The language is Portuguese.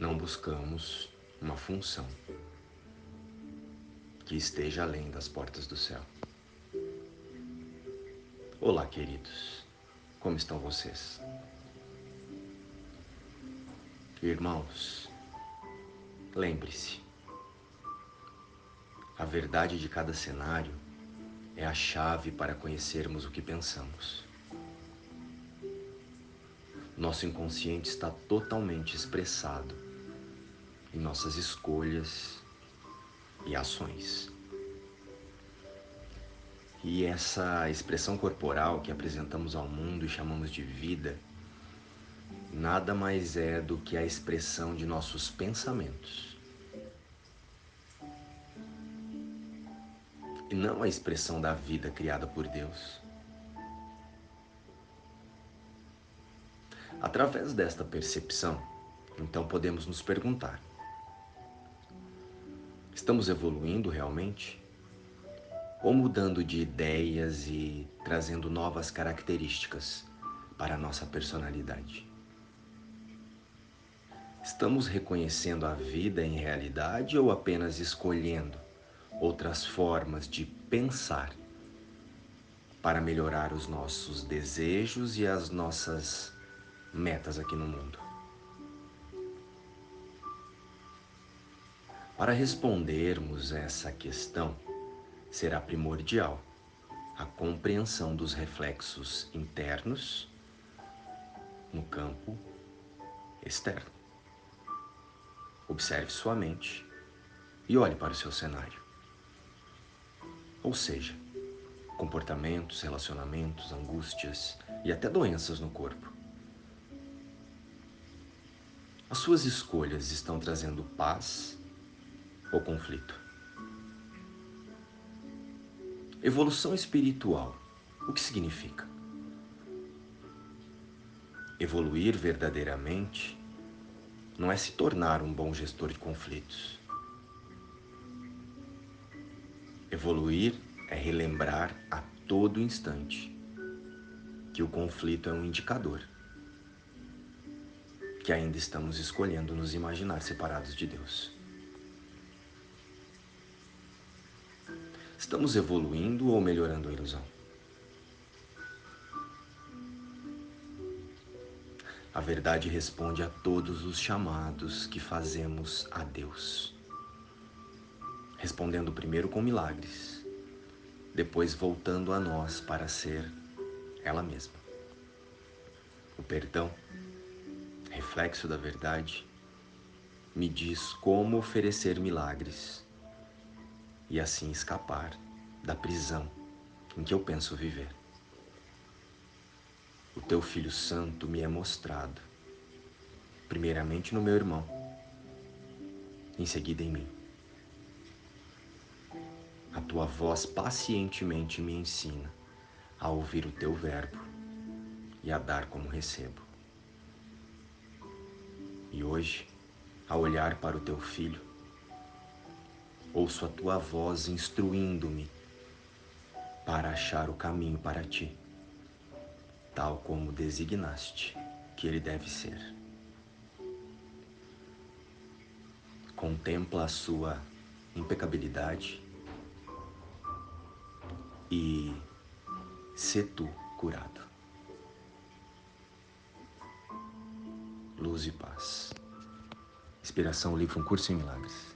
não buscamos uma função que esteja além das portas do céu. Olá, queridos, como estão vocês? Irmãos, lembre-se, a verdade de cada cenário é a chave para conhecermos o que pensamos. Nosso inconsciente está totalmente expressado em nossas escolhas e ações. E essa expressão corporal que apresentamos ao mundo e chamamos de vida, nada mais é do que a expressão de nossos pensamentos. E não a expressão da vida criada por Deus. Através desta percepção, então podemos nos perguntar: estamos evoluindo realmente? Ou mudando de ideias e trazendo novas características para a nossa personalidade? Estamos reconhecendo a vida em realidade ou apenas escolhendo outras formas de pensar para melhorar os nossos desejos e as nossas metas aqui no mundo. Para respondermos essa questão, será primordial a compreensão dos reflexos internos no campo externo. Observe sua mente e olhe para o seu cenário. Ou seja, comportamentos, relacionamentos, angústias e até doenças no corpo. As suas escolhas estão trazendo paz ou conflito? Evolução espiritual, o que significa? Evoluir verdadeiramente não é se tornar um bom gestor de conflitos. Evoluir é relembrar a todo instante que o conflito é um indicador que ainda estamos escolhendo nos imaginar separados de Deus. Estamos evoluindo ou melhorando a ilusão? A verdade responde a todos os chamados que fazemos a Deus. Respondendo primeiro com milagres, depois voltando a nós para ser ela mesma. O perdão reflexo da verdade, me diz como oferecer milagres e assim escapar da prisão em que eu penso viver. O teu Filho Santo me é mostrado, primeiramente no meu irmão, em seguida em mim. A tua voz pacientemente me ensina a ouvir o teu verbo e a dar como recebo. E hoje, ao olhar para o teu filho, ouço a tua voz instruindo-me para achar o caminho para ti, tal como designaste que ele deve ser. Contempla a sua impecabilidade e se tu curado. luz e paz. Inspiração, livro Um Curso em Milagres.